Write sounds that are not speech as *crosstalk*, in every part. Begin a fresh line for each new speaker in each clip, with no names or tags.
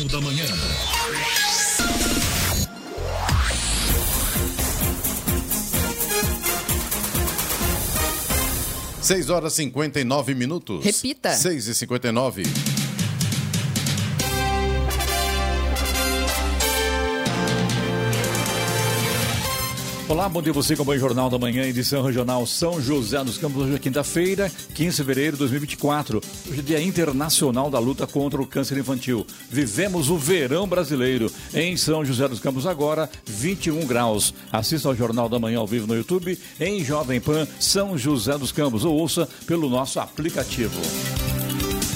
Jornal da Manhã.
Seis horas cinquenta e nove minutos.
Repita.
Seis e cinquenta e nove.
Olá, bom dia você com o Jornal da Manhã, edição regional São José dos Campos. Hoje é quinta-feira, 15 de fevereiro de 2024. Hoje é dia internacional da luta contra o câncer infantil. Vivemos o verão brasileiro. Em São José dos Campos agora, 21 graus. Assista ao Jornal da Manhã ao vivo no YouTube, em Jovem Pan São José dos Campos, ou ouça pelo nosso aplicativo.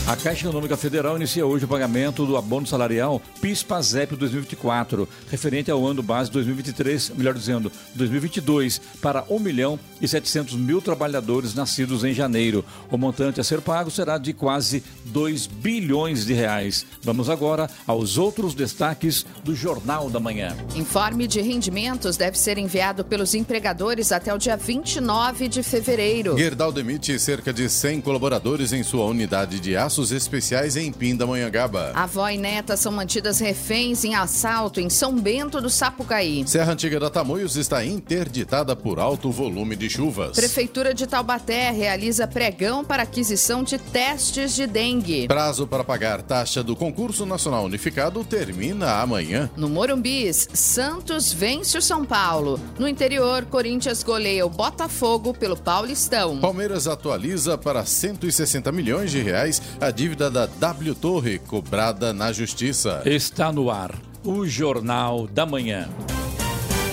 A Caixa Econômica Federal inicia hoje o pagamento do abono salarial PIS-PASEP 2024, referente ao ano base 2023, melhor dizendo, 2022, para 1 milhão e 700 mil trabalhadores nascidos em janeiro. O montante a ser pago será de quase 2 bilhões de reais. Vamos agora aos outros destaques do Jornal da Manhã.
Informe de rendimentos deve ser enviado pelos empregadores até o dia 29 de fevereiro.
Gerdau demite cerca de 100 colaboradores em sua unidade de aço Passos Especiais em Pindamonhangaba.
Avó e neta são mantidas reféns em assalto em São Bento do Sapucaí.
Serra Antiga da Tamoios está interditada por alto volume de chuvas.
Prefeitura de Taubaté realiza pregão para aquisição de testes de dengue.
Prazo para pagar taxa do concurso nacional unificado termina amanhã.
No Morumbis, Santos vence o São Paulo. No interior, Corinthians goleia o Botafogo pelo Paulistão.
Palmeiras atualiza para 160 milhões de reais a dívida da W Torre cobrada na Justiça.
Está no ar o Jornal da Manhã.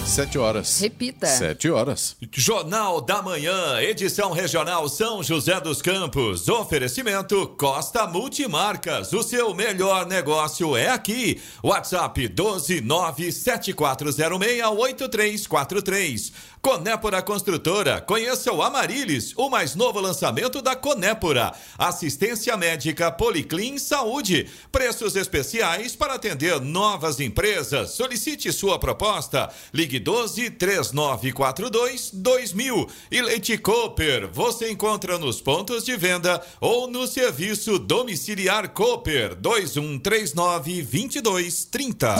Sete horas.
Repita.
Sete horas.
Jornal da Manhã, edição regional São José dos Campos. Oferecimento Costa Multimarcas. O seu melhor negócio é aqui. WhatsApp 12974068343. Conépora Construtora. Conheça o Amarilis, o mais novo lançamento da Conépora. Assistência médica Policlin Saúde. Preços especiais para atender novas empresas. Solicite sua proposta. Ligue 12 3942 2000. E Leite Cooper. Você encontra nos pontos de venda ou no serviço domiciliar Cooper 2139 2230.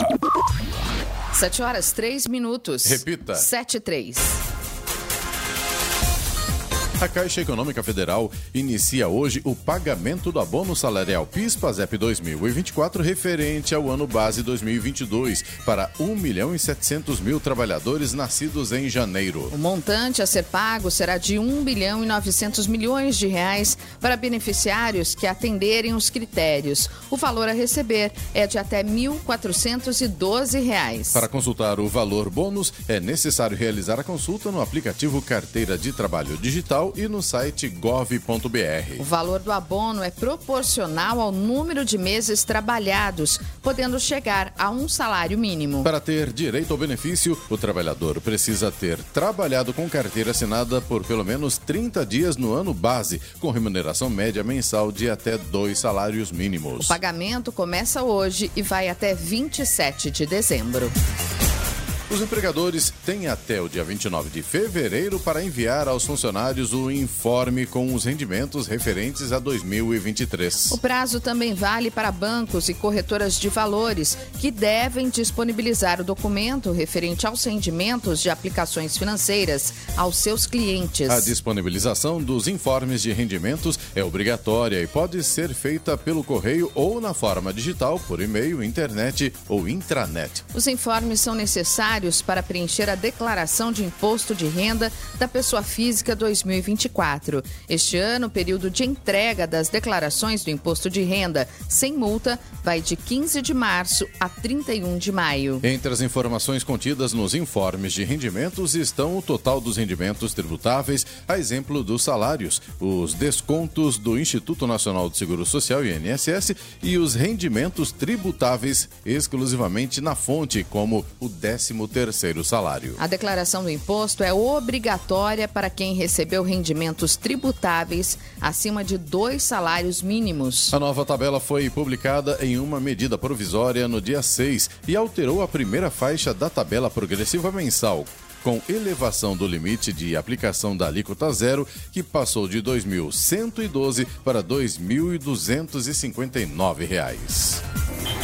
7 horas 3 minutos.
Repita.
7 e 3.
A Caixa Econômica Federal inicia hoje o pagamento do abono salarial PIS/PASEP 2024 referente ao ano base 2022 para 1 milhão e 700 mil trabalhadores nascidos em janeiro.
O montante a ser pago será de 1 bilhão e 900 milhões de reais para beneficiários que atenderem os critérios. O valor a receber é de até 1.412 reais.
Para consultar o valor bônus, é necessário realizar a consulta no aplicativo Carteira de Trabalho Digital e no site gov.br.
O valor do abono é proporcional ao número de meses trabalhados, podendo chegar a um salário mínimo.
Para ter direito ao benefício, o trabalhador precisa ter trabalhado com carteira assinada por pelo menos 30 dias no ano base, com remuneração média mensal de até dois salários mínimos.
O pagamento começa hoje e vai até 27 de dezembro.
Os empregadores têm até o dia 29 de fevereiro para enviar aos funcionários o informe com os rendimentos referentes a 2023.
O prazo também vale para bancos e corretoras de valores, que devem disponibilizar o documento referente aos rendimentos de aplicações financeiras aos seus clientes.
A disponibilização dos informes de rendimentos é obrigatória e pode ser feita pelo correio ou na forma digital, por e-mail, internet ou intranet.
Os informes são necessários para preencher a declaração de imposto de renda da pessoa física 2024. Este ano, o período de entrega das declarações do imposto de renda sem multa vai de 15 de março a 31 de maio.
Entre as informações contidas nos informes de rendimentos estão o total dos rendimentos tributáveis, a exemplo dos salários, os descontos do Instituto Nacional do Seguro Social, INSS, e os rendimentos tributáveis exclusivamente na fonte, como o 13 terceiro salário.
A declaração do imposto é obrigatória para quem recebeu rendimentos tributáveis acima de dois salários mínimos.
A nova tabela foi publicada em uma medida provisória no dia 6 e alterou a primeira faixa da tabela progressiva mensal, com elevação do limite de aplicação da alíquota zero, que passou de R$ 2.112 para R$ 2.259.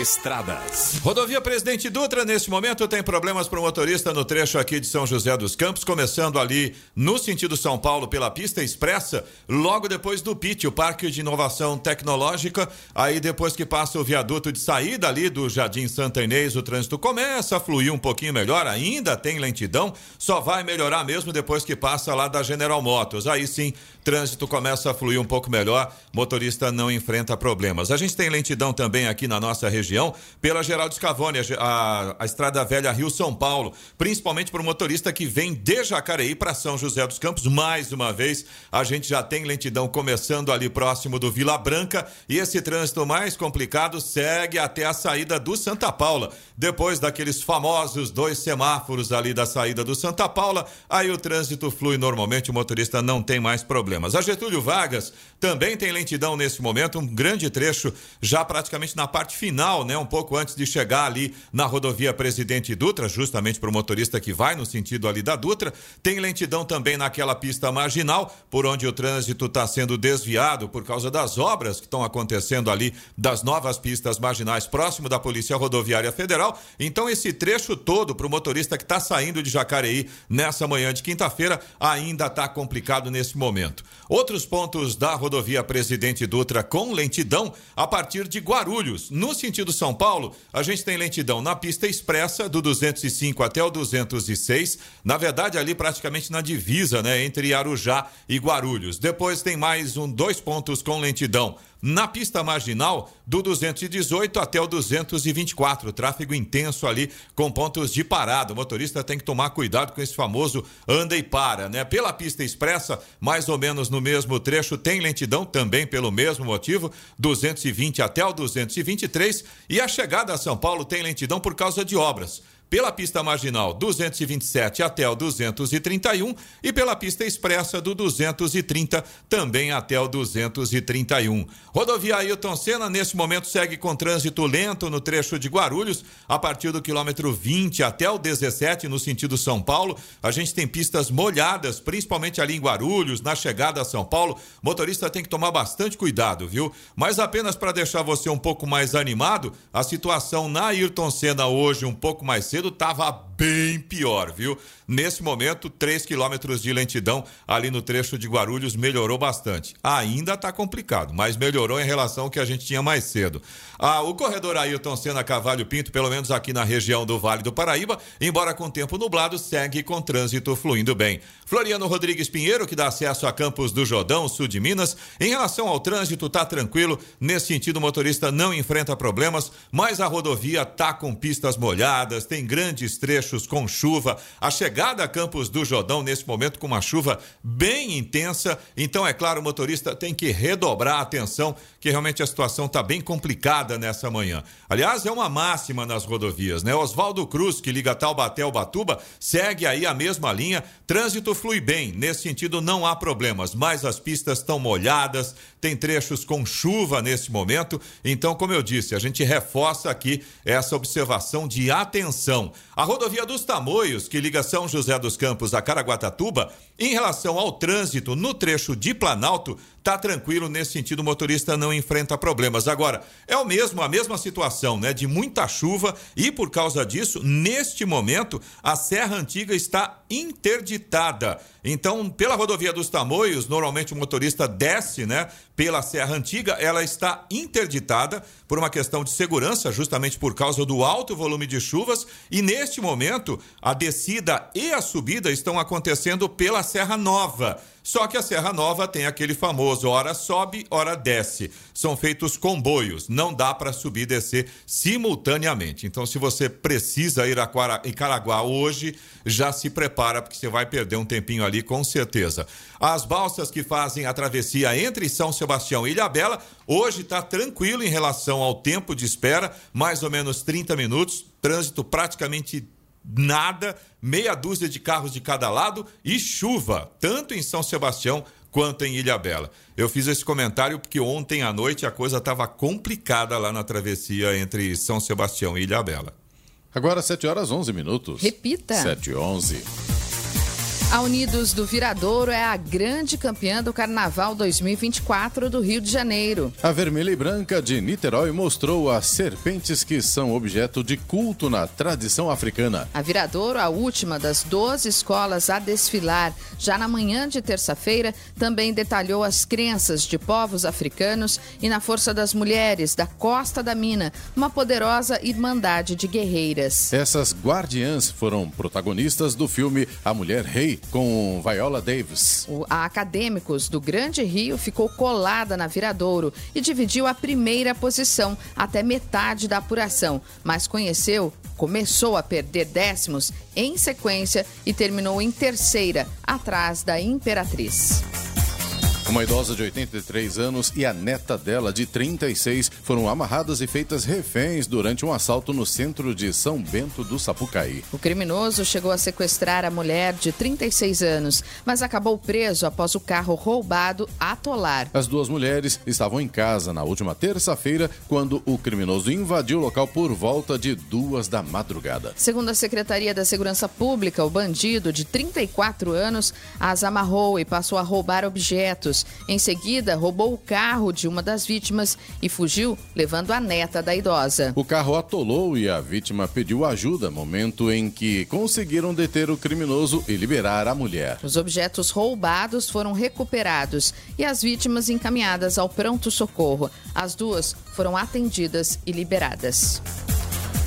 Estradas. Rodovia Presidente Dutra, neste momento, tem problemas para o motorista no trecho aqui de São José dos Campos, começando ali no sentido São Paulo pela pista expressa, logo depois do PIT, o Parque de Inovação Tecnológica. Aí depois que passa o viaduto de saída ali do Jardim Santa Inês, o trânsito começa a fluir um pouquinho melhor, ainda tem lentidão, só vai melhorar mesmo depois que passa lá da General Motors. Aí sim, trânsito começa a fluir um pouco melhor, motorista não enfrenta problemas. A gente tem lentidão também aqui na nossa região pela Geraldo Scavone, a, a, Estrada Velha Rio-São Paulo, principalmente para o motorista que vem de Jacareí para São José dos Campos. Mais uma vez, a gente já tem lentidão começando ali próximo do Vila Branca e esse trânsito mais complicado segue até a saída do Santa Paula. Depois daqueles famosos dois semáforos ali da saída do Santa Paula, aí o trânsito flui normalmente, o motorista não tem mais problemas. A Getúlio Vargas também tem lentidão nesse momento, um grande trecho já praticamente na parte final né, um pouco antes de chegar ali na rodovia Presidente Dutra, justamente para o motorista que vai no sentido ali da Dutra. Tem lentidão também naquela pista marginal, por onde o trânsito está sendo desviado por causa das obras que estão acontecendo ali das novas pistas marginais próximo da Polícia Rodoviária Federal. Então, esse trecho todo para o motorista que está saindo de Jacareí nessa manhã de quinta-feira ainda está complicado nesse momento. Outros pontos da rodovia Presidente Dutra com lentidão a partir de Guarulhos, no sentido São Paulo, a gente tem lentidão na pista expressa do 205 até o 206, na verdade ali praticamente na divisa, né, entre Arujá e Guarulhos. Depois tem mais um dois pontos com lentidão na pista marginal, do 218 até o 224, tráfego intenso ali com pontos de parada. O motorista tem que tomar cuidado com esse famoso anda e para, né? Pela pista expressa, mais ou menos no mesmo trecho, tem lentidão também pelo mesmo motivo, 220 até o 223, e a chegada a São Paulo tem lentidão por causa de obras pela pista marginal 227 até o 231 e pela pista expressa do 230 também até o 231. Rodovia Ailton Senna nesse momento segue com trânsito lento no trecho de Guarulhos a partir do quilômetro 20 até o 17 no sentido São Paulo. A gente tem pistas molhadas, principalmente ali em Guarulhos, na chegada a São Paulo. Motorista tem que tomar bastante cuidado, viu? Mas apenas para deixar você um pouco mais animado, a situação na Ayrton Senna hoje um pouco mais cedo cedo estava bem pior, viu? Nesse momento, 3 quilômetros de lentidão ali no trecho de Guarulhos melhorou bastante. Ainda está complicado, mas melhorou em relação ao que a gente tinha mais cedo. Ah, o corredor Ailton Senna Cavalho Pinto, pelo menos aqui na região do Vale do Paraíba, embora com tempo nublado, segue com trânsito fluindo bem. Floriano Rodrigues Pinheiro, que dá acesso a Campos do Jordão, sul de Minas, em relação ao trânsito, tá tranquilo. Nesse sentido, o motorista não enfrenta problemas, mas a rodovia tá com pistas molhadas, tem grandes trechos com chuva. A chegada a Campos do Jordão, nesse momento, com uma chuva bem intensa. Então, é claro, o motorista tem que redobrar a atenção, que realmente a situação está bem complicada nessa manhã. Aliás, é uma máxima nas rodovias, né? Oswaldo Cruz, que liga Taubaté ao Batuba, segue aí a mesma linha. Trânsito flui bem, nesse sentido não há problemas, mas as pistas estão molhadas, tem trechos com chuva nesse momento. Então, como eu disse, a gente reforça aqui essa observação de atenção. A rodovia dos Tamoios, que liga São José dos Campos a Caraguatatuba, em relação ao trânsito no trecho de Planalto, tá tranquilo nesse sentido, o motorista não enfrenta problemas. Agora, é o mesmo, a mesma situação, né, de muita chuva e por causa disso, neste momento, a Serra Antiga está interditada. Então, pela rodovia dos Tamoios, normalmente o motorista desce, né, pela Serra Antiga, ela está interditada por uma questão de segurança, justamente por causa do alto volume de chuvas, e neste momento, a descida e a subida estão acontecendo pela Serra Nova. Só que a Serra Nova tem aquele famoso hora sobe, hora desce. São feitos comboios, não dá para subir e descer simultaneamente. Então, se você precisa ir a Caraguá hoje, já se prepara, porque você vai perder um tempinho ali com certeza. As balsas que fazem a travessia entre São Sebastião e Ilhabela, hoje está tranquilo em relação ao tempo de espera, mais ou menos 30 minutos, trânsito praticamente nada, meia dúzia de carros de cada lado e chuva, tanto em São Sebastião quanto em Ilhabela. Eu fiz esse comentário porque ontem à noite a coisa estava complicada lá na travessia entre São Sebastião e Ilhabela.
Agora 7 horas 11 minutos.
Repita.
7 e 11.
A Unidos do Viradouro é a grande campeã do Carnaval 2024 do Rio de Janeiro.
A Vermelha e Branca de Niterói mostrou as serpentes que são objeto de culto na tradição africana.
A Viradouro, a última das 12 escolas a desfilar, já na manhã de terça-feira, também detalhou as crenças de povos africanos e na força das mulheres da Costa da Mina, uma poderosa irmandade de guerreiras.
Essas guardiãs foram protagonistas do filme A Mulher Rei com Viola Davis.
A Acadêmicos do Grande Rio ficou colada na Viradouro e dividiu a primeira posição até metade da apuração, mas conheceu, começou a perder décimos em sequência e terminou em terceira, atrás da Imperatriz.
Uma idosa de 83 anos e a neta dela, de 36, foram amarradas e feitas reféns durante um assalto no centro de São Bento do Sapucaí.
O criminoso chegou a sequestrar a mulher de 36 anos, mas acabou preso após o carro roubado atolar.
As duas mulheres estavam em casa na última terça-feira, quando o criminoso invadiu o local por volta de duas da madrugada.
Segundo a Secretaria da Segurança Pública, o bandido, de 34 anos, as amarrou e passou a roubar objetos em seguida, roubou o carro de uma das vítimas e fugiu, levando a neta da idosa.
O carro atolou e a vítima pediu ajuda, momento em que conseguiram deter o criminoso e liberar a mulher.
Os objetos roubados foram recuperados e as vítimas encaminhadas ao pronto-socorro. As duas foram atendidas e liberadas.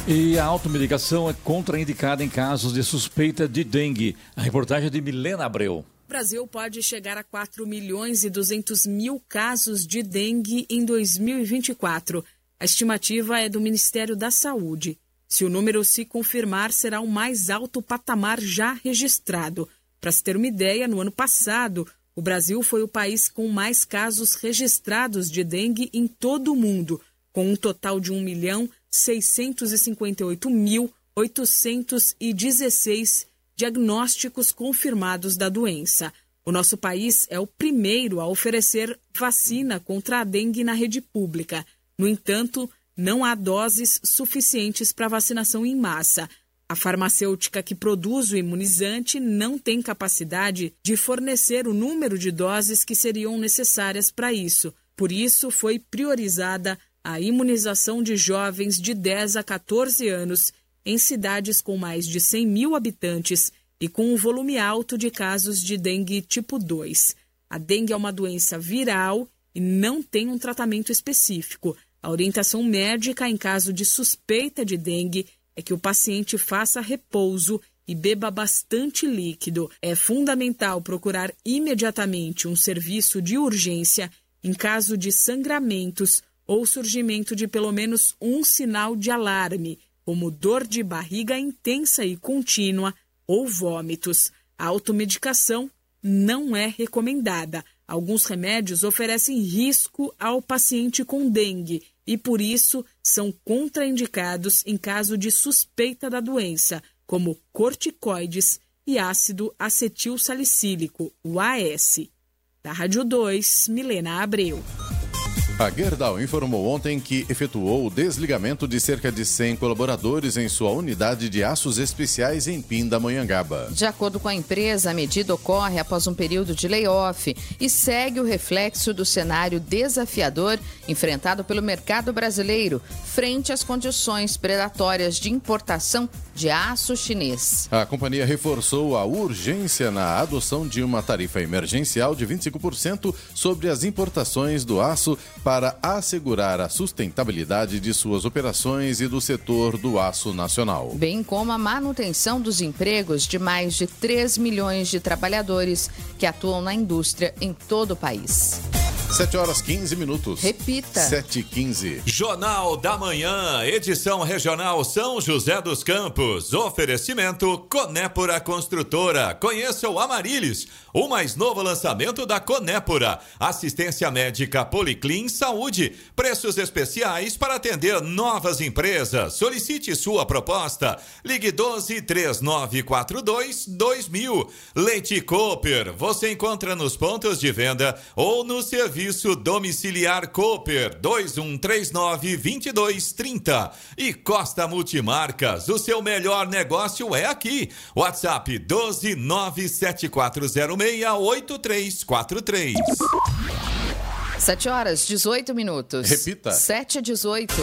E a automedicação é contraindicada em casos de suspeita de dengue. A reportagem é de Milena Abreu.
Brasil pode chegar a 4 milhões e 200 mil casos de dengue em 2024. A estimativa é do Ministério da Saúde. Se o número se confirmar, será o mais alto patamar já registrado. Para se ter uma ideia, no ano passado, o Brasil foi o país com mais casos registrados de dengue em todo o mundo, com um total de 1 milhão 658 mil 816 diagnósticos confirmados da doença. O nosso país é o primeiro a oferecer vacina contra a dengue na rede pública. No entanto, não há doses suficientes para vacinação em massa. A farmacêutica que produz o imunizante não tem capacidade de fornecer o número de doses que seriam necessárias para isso. Por isso, foi priorizada a imunização de jovens de 10 a 14 anos em cidades com mais de 100 mil habitantes e com um volume alto de casos de dengue tipo 2. A dengue é uma doença viral e não tem um tratamento específico. A orientação médica em caso de suspeita de dengue é que o paciente faça repouso e beba bastante líquido. É fundamental procurar imediatamente um serviço de urgência em caso de sangramentos ou surgimento de pelo menos um sinal de alarme como dor de barriga intensa e contínua ou vômitos. A automedicação não é recomendada. Alguns remédios oferecem risco ao paciente com dengue e, por isso, são contraindicados em caso de suspeita da doença, como corticoides e ácido acetil salicílico, o AS. Da Rádio 2, Milena Abreu.
A Gerdau informou ontem que efetuou o desligamento de cerca de 100 colaboradores em sua unidade de aços especiais em Pindamonhangaba.
De acordo com a empresa, a medida ocorre após um período de layoff e segue o reflexo do cenário desafiador enfrentado pelo mercado brasileiro frente às condições predatórias de importação de aço chinês.
A companhia reforçou a urgência na adoção de uma tarifa emergencial de 25% sobre as importações do aço para assegurar a sustentabilidade de suas operações e do setor do aço nacional.
Bem como a manutenção dos empregos de mais de 3 milhões de trabalhadores que atuam na indústria em todo o país.
7 horas 15 minutos.
Repita.
7 e 15.
Jornal da Manhã, edição regional São José dos Campos. Oferecimento Conépora Construtora. Conheça o Amarilis, o mais novo lançamento da Conépora. Assistência médica Policlin Saúde. Preços especiais para atender novas empresas. Solicite sua proposta. Ligue 12 3942 2000. Leite Cooper. Você encontra nos pontos de venda ou no serviço Domiciliar Cooper 2139 2230 e Costa Multimarcas. O seu melhor negócio é aqui. WhatsApp 12974068343.
7 horas 18 minutos.
Repita.
7 e 18.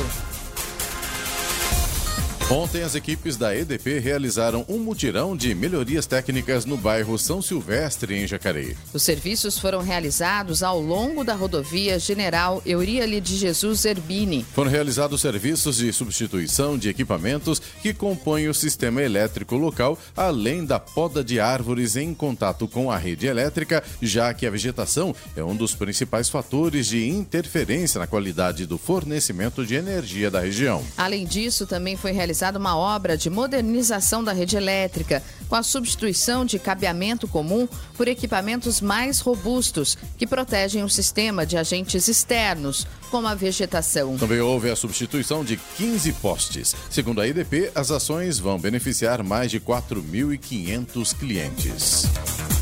Ontem, as equipes da EDP realizaram um mutirão de melhorias técnicas no bairro São Silvestre, em Jacareí.
Os serviços foram realizados ao longo da rodovia General Euríale de Jesus Zerbini.
Foram realizados serviços de substituição de equipamentos que compõem o sistema elétrico local, além da poda de árvores em contato com a rede elétrica, já que a vegetação é um dos principais fatores de interferência na qualidade do fornecimento de energia da região.
Além disso, também foi realizado realizada uma obra de modernização da rede elétrica, com a substituição de cabeamento comum por equipamentos mais robustos, que protegem o sistema de agentes externos, como a vegetação.
Também houve a substituição de 15 postes. Segundo a IDP, as ações vão beneficiar mais de 4.500 clientes.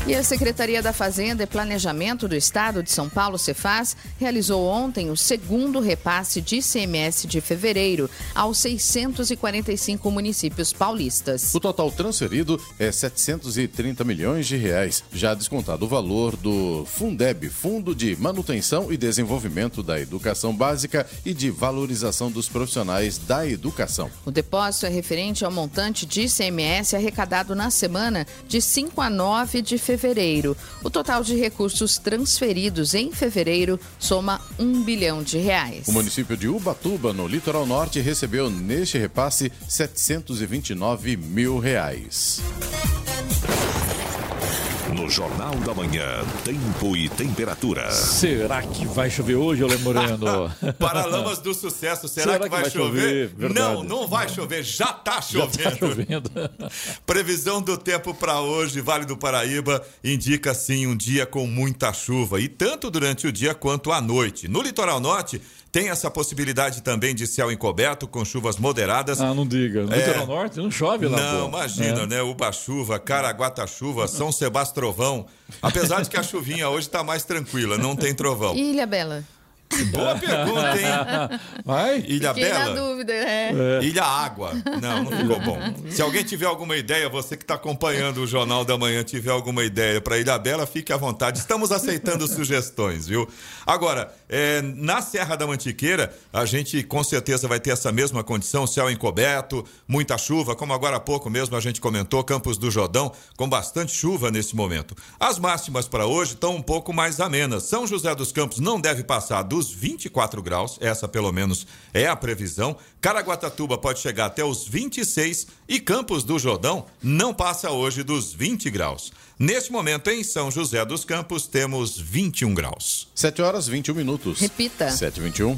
E a Secretaria da Fazenda e Planejamento do Estado de São Paulo, Cefaz, realizou ontem o segundo repasse de ICMS de fevereiro aos 645 municípios paulistas.
O total transferido é 730 milhões de reais, já descontado o valor do Fundeb, Fundo de Manutenção e Desenvolvimento da Educação Básica e de Valorização dos Profissionais da Educação.
O depósito é referente ao montante de ICMS arrecadado na semana de 5 a 9 de fevereiro. O total de recursos transferidos em fevereiro soma um bilhão de reais.
O município de Ubatuba, no litoral norte, recebeu neste repasse 729 mil reais.
No Jornal da Manhã, tempo e temperatura.
Será que vai chover hoje, Olê Moreno? *laughs*
Paralamas do sucesso, será, será que, vai, vai chover? chover? Não, não vai chover, já está chovendo. *laughs* Já tá chovendo. *laughs* Previsão do tempo para hoje, Vale do Paraíba, indica sim um dia com muita chuva, e tanto durante o dia quanto à noite. No litoral norte, tem essa possibilidade também de céu encoberto com chuvas moderadas.
Ah, não diga. No é... litoral norte não chove lá.
Não, pô. imagina, é. né? Uba-chuva, Caraguata-chuva, São Sebastrovão. Apesar de que a chuvinha hoje está mais tranquila, não tem trovão.
Ilha Bela.
Boa pergunta, hein?
Vai?
Ilha
Fiquei
Bela?
na dúvida, é.
é. Ilha Água. Não, não ficou bom. Se alguém tiver alguma ideia, você que está acompanhando o Jornal da Manhã, tiver alguma ideia para Ilha Bela, fique à vontade. Estamos aceitando *laughs* sugestões, viu? Agora, é, na Serra da Mantiqueira, a gente com certeza vai ter essa mesma condição, céu encoberto, muita chuva, como agora há pouco mesmo a gente comentou, Campos do Jordão, com bastante chuva nesse momento. As máximas para hoje estão um pouco mais amenas. São José dos Campos não deve passar do dos 24 graus, essa pelo menos é a previsão. Caraguatatuba pode chegar até os 26 e Campos do Jordão não passa hoje dos 20 graus. Neste momento, em São José dos Campos, temos 21 graus.
7 horas 21 minutos.
Repita.
7 e 21.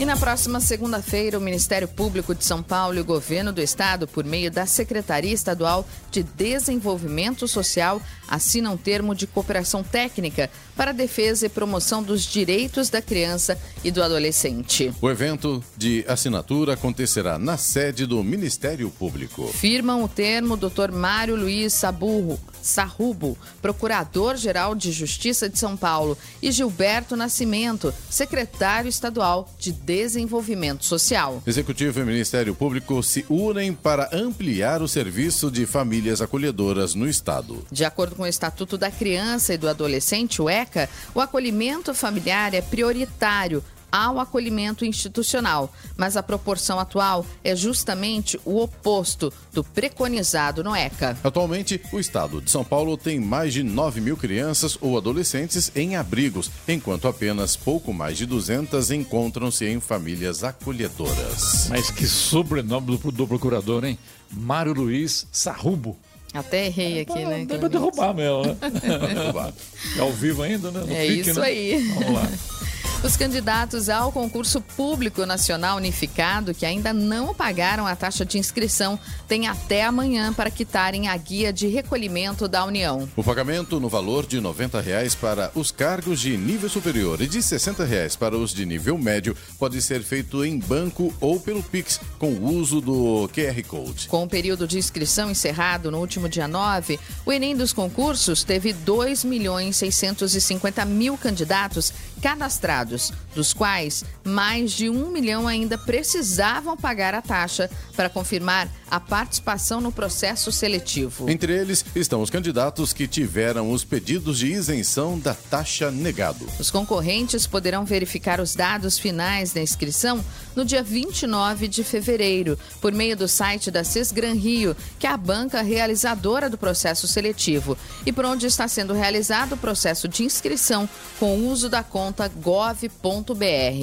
E na próxima segunda-feira, o Ministério Público de São Paulo e o Governo do Estado, por meio da Secretaria Estadual de Desenvolvimento Social, assinam um termo de cooperação técnica para a defesa e promoção dos direitos da criança e do adolescente.
O evento de assinatura acontecerá na sede do Ministério Público.
Firmam o termo Dr. Mário Luiz Saburro, Sarrubo, Procurador-Geral de Justiça de São Paulo, e Gilberto Nascimento, Secretário Estadual de Desenvolvimento Social.
Executivo e Ministério Público se unem para ampliar o serviço de famílias acolhedoras no Estado.
De acordo com o Estatuto da Criança e do Adolescente, o ECA, o acolhimento familiar é prioritário ao acolhimento institucional, mas a proporção atual é justamente o oposto do preconizado no ECA.
Atualmente, o estado de São Paulo tem mais de 9 mil crianças ou adolescentes em abrigos, enquanto apenas pouco mais de 200 encontram-se em famílias acolhedoras.
Mas que sobrenome do, do procurador, hein? Mário Luiz Sarrubo.
Até errei aqui, né?
Dá pra derrubar mesmo, né? *laughs* é ao vivo ainda, né?
No é pique, isso
né?
aí.
Vamos lá. *laughs*
Os candidatos ao concurso público nacional unificado que ainda não pagaram a taxa de inscrição têm até amanhã para quitarem a guia de recolhimento da União.
O pagamento no valor de 90 reais para os cargos de nível superior e de 60 reais para os de nível médio pode ser feito em banco ou pelo Pix com o uso do QR Code.
Com o período de inscrição encerrado no último dia 9, o Enem dos concursos teve 2 milhões 650 mil candidatos cadastrados, dos quais mais de um milhão ainda precisavam pagar a taxa para confirmar a participação no processo seletivo.
Entre eles estão os candidatos que tiveram os pedidos de isenção da taxa negado.
Os concorrentes poderão verificar os dados finais da inscrição no dia 29 de fevereiro, por meio do site da Sesgran Rio, que é a banca realizadora do processo seletivo, e por onde está sendo realizado o processo de inscrição com o uso da conta gov.br.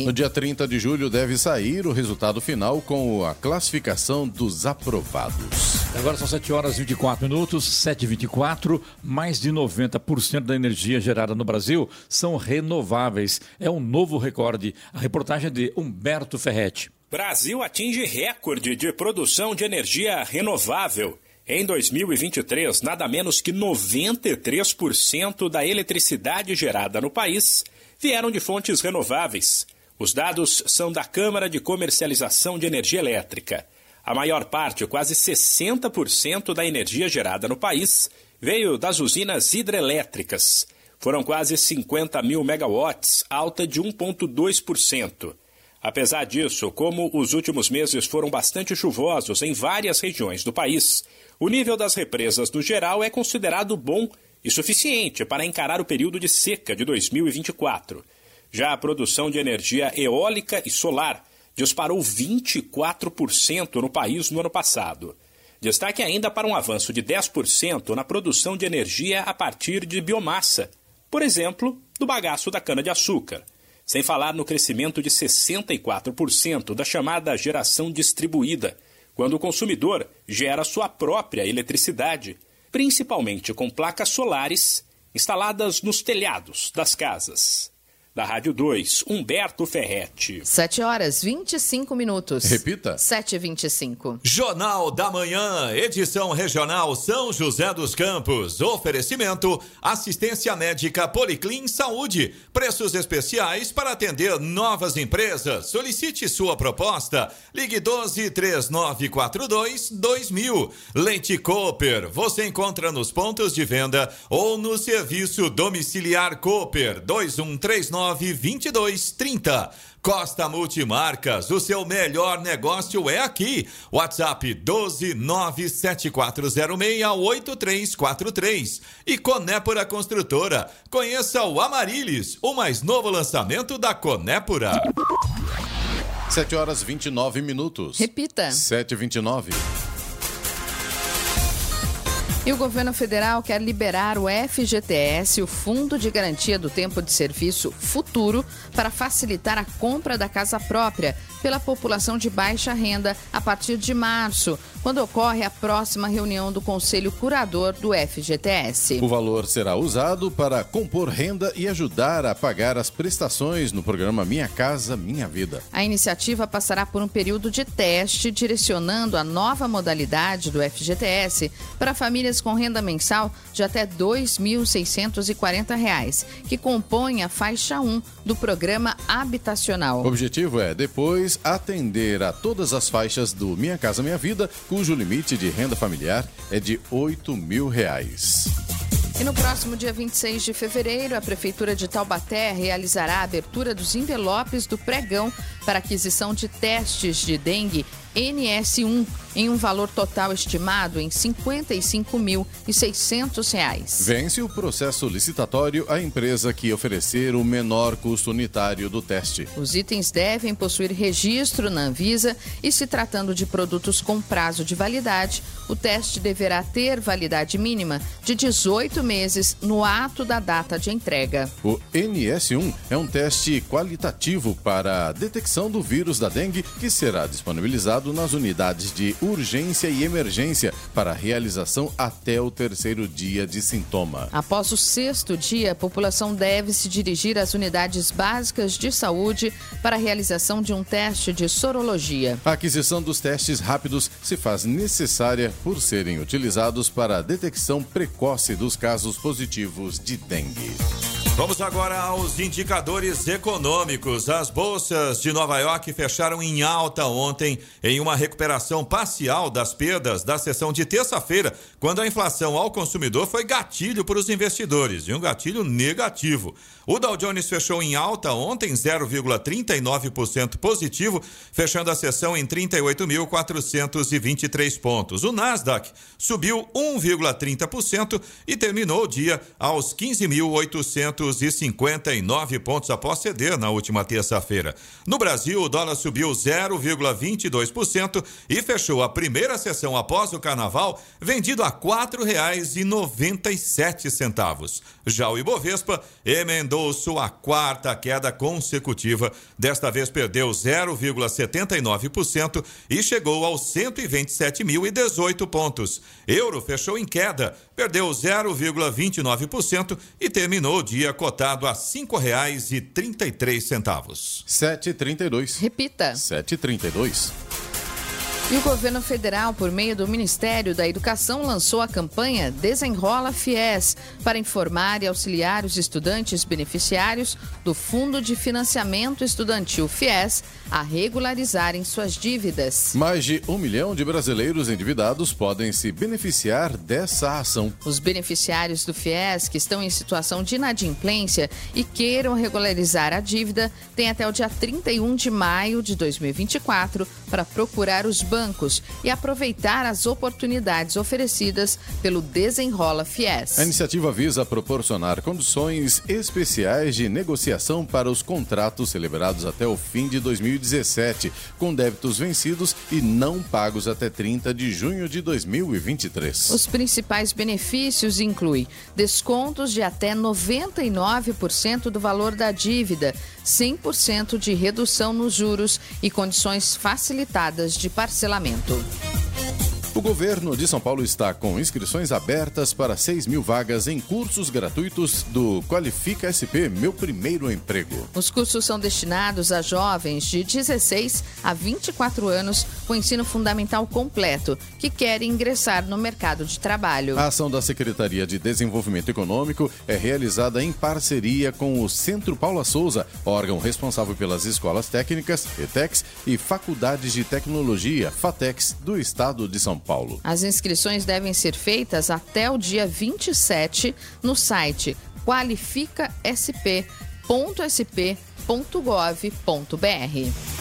No dia 30 de julho deve sair o resultado final com a classificação dos aprovados.
Agora são 7 horas e 24 minutos, 7 e 24 mais de 90% da energia gerada no Brasil são renováveis. É um novo recorde. A reportagem é de Humberto Ferretti.
Brasil atinge recorde de produção de energia renovável. Em 2023, nada menos que 93% da eletricidade gerada no país vieram de fontes renováveis. Os dados são da Câmara de Comercialização de Energia Elétrica. A maior parte, quase 60% da energia gerada no país, veio das usinas hidrelétricas. Foram quase 50 mil megawatts, alta de 1,2%. Apesar disso, como os últimos meses foram bastante chuvosos em várias regiões do país, o nível das represas no geral é considerado bom e suficiente para encarar o período de seca de 2024. Já a produção de energia eólica e solar disparou 24% no país no ano passado. Destaque ainda para um avanço de 10% na produção de energia a partir de biomassa, por exemplo, do bagaço da cana-de-açúcar, sem falar no crescimento de 64% da chamada geração distribuída, quando o consumidor gera sua própria eletricidade, principalmente com placas solares instaladas nos telhados das casas. Da Rádio 2, Humberto Ferretti.
7 horas 25 minutos.
Repita.
7 e 25
Jornal da Manhã, edição regional São José dos Campos. Oferecimento: assistência médica Policlin Saúde. Preços especiais para atender novas empresas. Solicite sua proposta. Ligue 12 3942 2000. Leite Cooper. Você encontra nos pontos de venda ou no serviço domiciliar Cooper 2139 2230. Costa Multimarcas, o seu melhor negócio é aqui. WhatsApp 12974068343. E Conépora Construtora. Conheça o Amarilis, o mais novo lançamento da Conépora.
7 horas 29 minutos.
Repita.
7 e 29
o governo federal quer liberar o FGTS, o Fundo de Garantia do Tempo de Serviço Futuro, para facilitar a compra da casa própria pela população de baixa renda a partir de março, quando ocorre a próxima reunião do Conselho Curador do FGTS.
O valor será usado para compor renda e ajudar a pagar as prestações no programa Minha Casa Minha Vida.
A iniciativa passará por um período de teste, direcionando a nova modalidade do FGTS para famílias com renda mensal de até R$ 2.640, que compõem a faixa 1 do programa habitacional.
O objetivo é, depois, atender a todas as faixas do Minha Casa Minha Vida, cujo limite de renda familiar é de R$ reais.
E no próximo dia 26 de fevereiro, a Prefeitura de Taubaté realizará a abertura dos envelopes do pregão para aquisição de testes de dengue NS1 em um valor total estimado em R$ 55.600.
Vence o processo licitatório a empresa que oferecer o menor custo unitário do teste.
Os itens devem possuir registro na Anvisa e, se tratando de produtos com prazo de validade, o teste deverá ter validade mínima de 18 meses no ato da data de entrega.
O NS1 é um teste qualitativo para a detecção do vírus da dengue que será disponibilizado nas unidades de urgência e emergência para realização até o terceiro dia de sintoma.
Após o sexto dia, a população deve se dirigir às unidades básicas de saúde para a realização de um teste de sorologia.
A aquisição dos testes rápidos se faz necessária por serem utilizados para a detecção precoce dos casos positivos de dengue.
Vamos agora aos indicadores econômicos. As bolsas de Nova York fecharam em alta ontem, em uma recuperação parcial das perdas da sessão de terça-feira, quando a inflação ao consumidor foi gatilho para os investidores, e um gatilho negativo. O Dow Jones fechou em alta ontem, 0,39% positivo, fechando a sessão em 38.423 pontos. O Nasdaq subiu 1,30% e terminou o dia aos 15.859 pontos após ceder na última terça-feira. No Brasil, o dólar subiu 0,22% e fechou a primeira sessão após o carnaval vendido a R$ 4,97. Já o Ibovespa emendou sua quarta queda consecutiva. Desta vez perdeu 0,79% e chegou aos 127.018 pontos. Euro fechou em queda, perdeu 0,29% e terminou o dia cotado a R$ 5,33.
7,32.
Repita.
7,32.
E o governo federal, por meio do Ministério da Educação, lançou a campanha Desenrola Fies para informar e auxiliar os estudantes beneficiários do Fundo de Financiamento Estudantil Fies a regularizarem suas dívidas.
Mais de um milhão de brasileiros endividados podem se beneficiar dessa ação.
Os beneficiários do FIES que estão em situação de inadimplência e queiram regularizar a dívida têm até o dia 31 de maio de 2024 para procurar os bancos e aproveitar as oportunidades oferecidas pelo Desenrola Fies.
A iniciativa visa proporcionar condições especiais de negociação para os contratos celebrados até o fim de 2017, com débitos vencidos e não pagos até 30 de junho de 2023.
Os principais benefícios incluem descontos de até 99% do valor da dívida, 100% de redução nos juros e condições facilitadas de parcelamento parcelamento.
O governo de São Paulo está com inscrições abertas para 6 mil vagas em cursos gratuitos do Qualifica SP Meu Primeiro Emprego.
Os cursos são destinados a jovens de 16 a 24 anos com ensino fundamental completo que querem ingressar no mercado de trabalho.
A ação da Secretaria de Desenvolvimento Econômico é realizada em parceria com o Centro Paula Souza, órgão responsável pelas escolas técnicas, ETEX e faculdades de tecnologia, FATEX, do Estado de São Paulo. Paulo.
As inscrições devem ser feitas até o dia 27 no site qualificasp.sp.gov.br.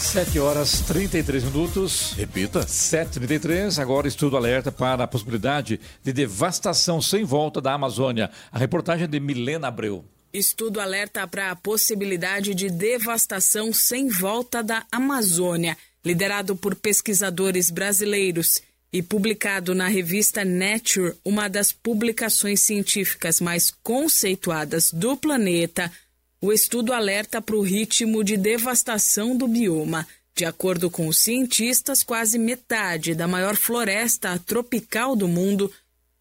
7 horas 33 minutos.
Repita.
7h33. Agora estudo alerta para a possibilidade de devastação sem volta da Amazônia. A reportagem é de Milena Abreu.
Estudo alerta para a possibilidade de devastação sem volta da Amazônia liderado por pesquisadores brasileiros e publicado na revista Nature, uma das publicações científicas mais conceituadas do planeta, o estudo alerta para o ritmo de devastação do bioma. De acordo com os cientistas, quase metade da maior floresta tropical do mundo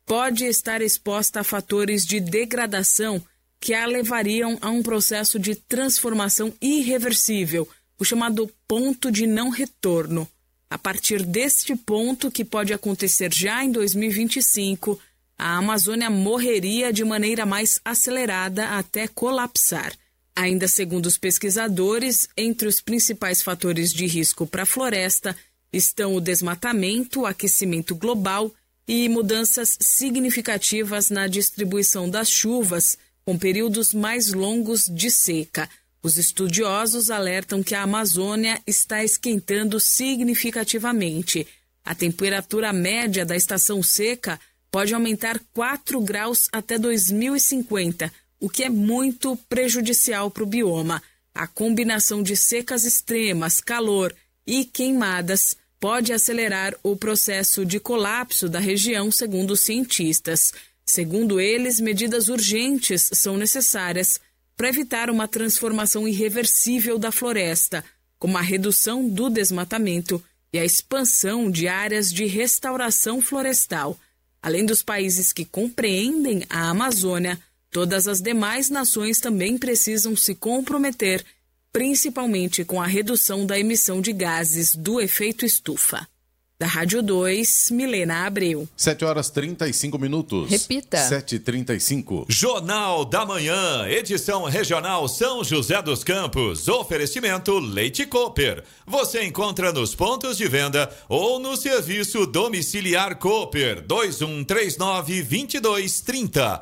pode estar exposta a fatores de degradação que a levariam a um processo de transformação irreversível o chamado ponto de não retorno. A partir deste ponto, que pode acontecer já em 2025, a Amazônia morreria de maneira mais acelerada até colapsar. Ainda segundo os pesquisadores, entre os principais fatores de risco para a floresta estão o desmatamento, o aquecimento global e mudanças significativas na distribuição das chuvas, com períodos mais longos de seca. Os estudiosos alertam que a Amazônia está esquentando significativamente. A temperatura média da estação seca pode aumentar 4 graus até 2050, o que é muito prejudicial para o bioma. A combinação de secas extremas, calor e queimadas pode acelerar o processo de colapso da região, segundo os cientistas. Segundo eles, medidas urgentes são necessárias para evitar uma transformação irreversível da floresta, como a redução do desmatamento e a expansão de áreas de restauração florestal. Além dos países que compreendem a Amazônia, todas as demais nações também precisam se comprometer, principalmente com a redução da emissão de gases do efeito estufa. Da Rádio 2, Milena Abreu.
7 horas 35 minutos.
Repita.
7h35.
Jornal da Manhã, edição regional São José dos Campos. Oferecimento Leite Cooper. Você encontra nos pontos de venda ou no serviço domiciliar Cooper 2139 2230.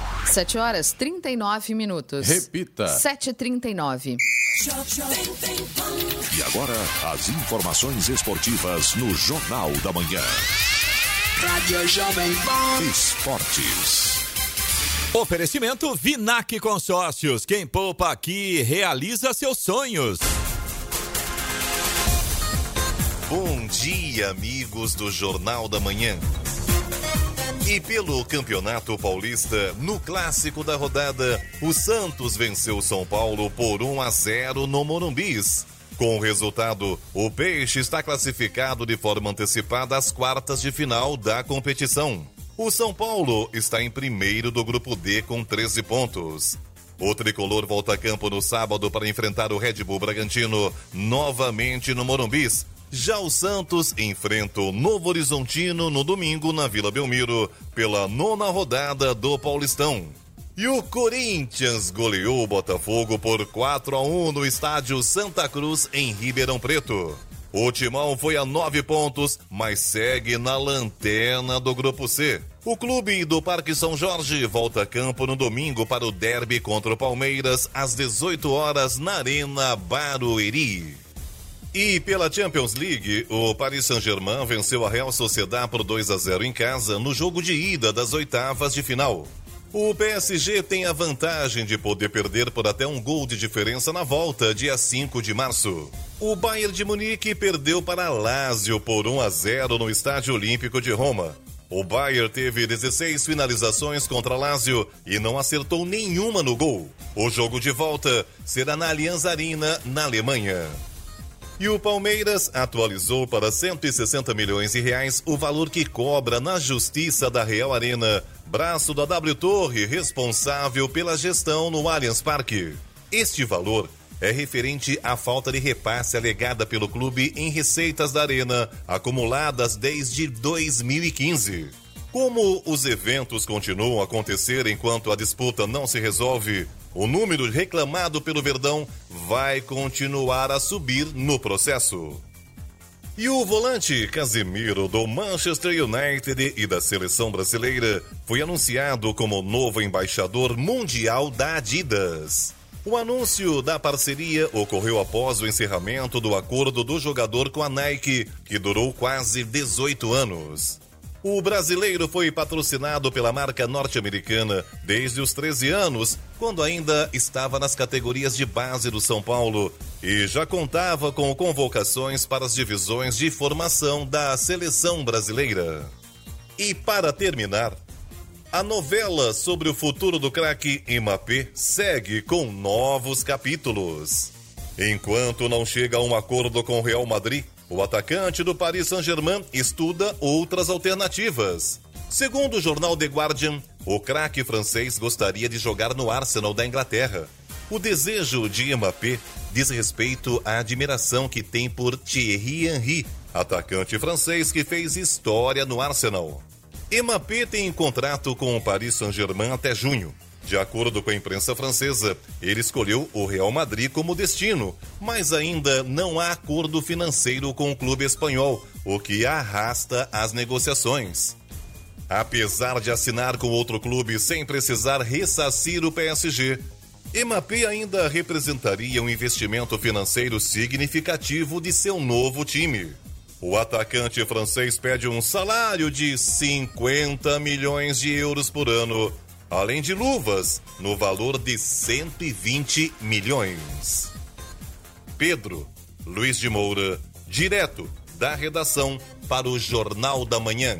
7 horas 39 minutos.
Repita.
7h39.
E agora, as informações esportivas no Jornal da Manhã.
Rádio Jovem Pan.
Esportes.
Oferecimento Vinac Consórcios. Quem poupa aqui realiza seus sonhos.
Bom dia, amigos do Jornal da Manhã. E pelo Campeonato Paulista, no clássico da rodada, o Santos venceu São Paulo por 1 a 0 no Morumbis. Com o resultado, o Peixe está classificado de forma antecipada às quartas de final da competição. O São Paulo está em primeiro do grupo D com 13 pontos. O tricolor volta a campo no sábado para enfrentar o Red Bull Bragantino novamente no Morumbis. Já o Santos enfrenta o Novo Horizontino no domingo na Vila Belmiro pela nona rodada do Paulistão. E o Corinthians goleou o Botafogo por 4 a 1 no estádio Santa Cruz em Ribeirão Preto. O Timão foi a nove pontos, mas segue na lanterna do Grupo C. O clube do Parque São Jorge volta a campo no domingo para o derby contra o Palmeiras às 18 horas na Arena Barueri. E pela Champions League, o Paris Saint-Germain venceu a Real Sociedad por 2 a 0 em casa no jogo de ida das oitavas de final. O PSG tem a vantagem de poder perder por até um gol de diferença na volta, dia 5 de março. O Bayern de Munique perdeu para Lazio por 1 a 0 no Estádio Olímpico de Roma. O Bayern teve 16 finalizações contra Lazio e não acertou nenhuma no gol. O jogo de volta será na Allianz Arena, na Alemanha. E o Palmeiras atualizou para 160 milhões de reais o valor que cobra na Justiça da Real Arena, braço da W Torre responsável pela gestão no Allianz Parque. Este valor é referente à falta de repasse alegada pelo clube em receitas da Arena, acumuladas desde 2015. Como os eventos continuam a acontecer enquanto a disputa não se resolve, o número reclamado pelo Verdão vai continuar a subir no processo. E o volante Casemiro do Manchester United e da seleção brasileira foi anunciado como novo embaixador mundial da Adidas. O anúncio da parceria ocorreu após o encerramento do acordo do jogador com a Nike, que durou quase 18 anos. O brasileiro foi patrocinado pela marca norte-americana desde os 13 anos, quando ainda estava nas categorias de base do São Paulo e já contava com convocações para as divisões de formação da seleção brasileira. E para terminar, a novela sobre o futuro do craque Mbappé segue com novos capítulos. Enquanto não chega a um acordo com o Real Madrid, o atacante do Paris Saint-Germain estuda outras alternativas. Segundo o jornal The Guardian, o craque francês gostaria de jogar no Arsenal da Inglaterra. O desejo de Mbappé diz respeito à admiração que tem por Thierry Henry, atacante francês que fez história no Arsenal. Mbappé tem contrato com o Paris Saint-Germain até junho. De acordo com a imprensa francesa, ele escolheu o Real Madrid como destino, mas ainda não há acordo financeiro com o clube espanhol, o que arrasta as negociações. Apesar de assinar com outro clube sem precisar ressarcir o PSG, Mbappé ainda representaria um investimento financeiro significativo de seu novo time. O atacante francês pede um salário de 50 milhões de euros por ano além de luvas, no valor de 120 milhões. Pedro Luiz de Moura, direto da redação para o Jornal da Manhã.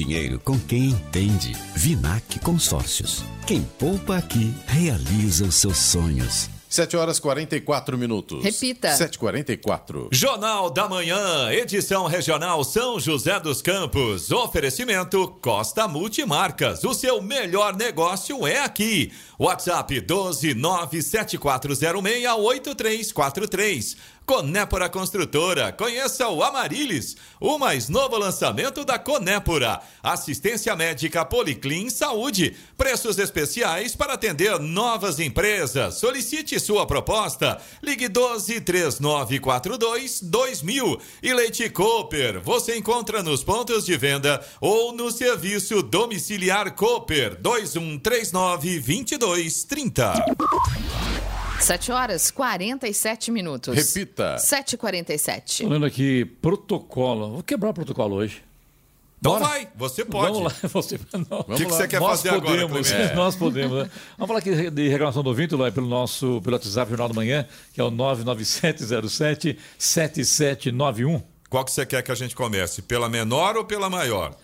com quem entende. Vinac Consórcios. Quem poupa aqui realiza os seus sonhos.
7 horas 44 minutos.
Repita.
7h44.
Jornal da Manhã, edição regional São José dos Campos. Oferecimento Costa Multimarcas. O seu melhor negócio é aqui. WhatsApp 12974068343. Conépora Construtora. Conheça o Amarilis, o mais novo lançamento da Conépora. Assistência médica Policlin Saúde. Preços especiais para atender novas empresas. Solicite sua proposta. Ligue 12 3942 2000. E Leite Cooper. Você encontra nos pontos de venda ou no serviço domiciliar Cooper 2139 2230.
7 horas 47 minutos.
Repita.
7h47.
Falando aqui, protocolo. Vou quebrar o protocolo hoje.
Então
Bora?
vai, você pode.
Vamos lá, *laughs* você não.
O que, que você quer
nós
fazer agora,
podemos,
Clemente? *laughs*
Nós podemos, né? Vamos falar aqui de reclamação do ouvinte, lá pelo nosso pelo WhatsApp Jornal da Manhã, que é o 99707 7791.
Qual que você quer que a gente comece? Pela menor ou pela maior?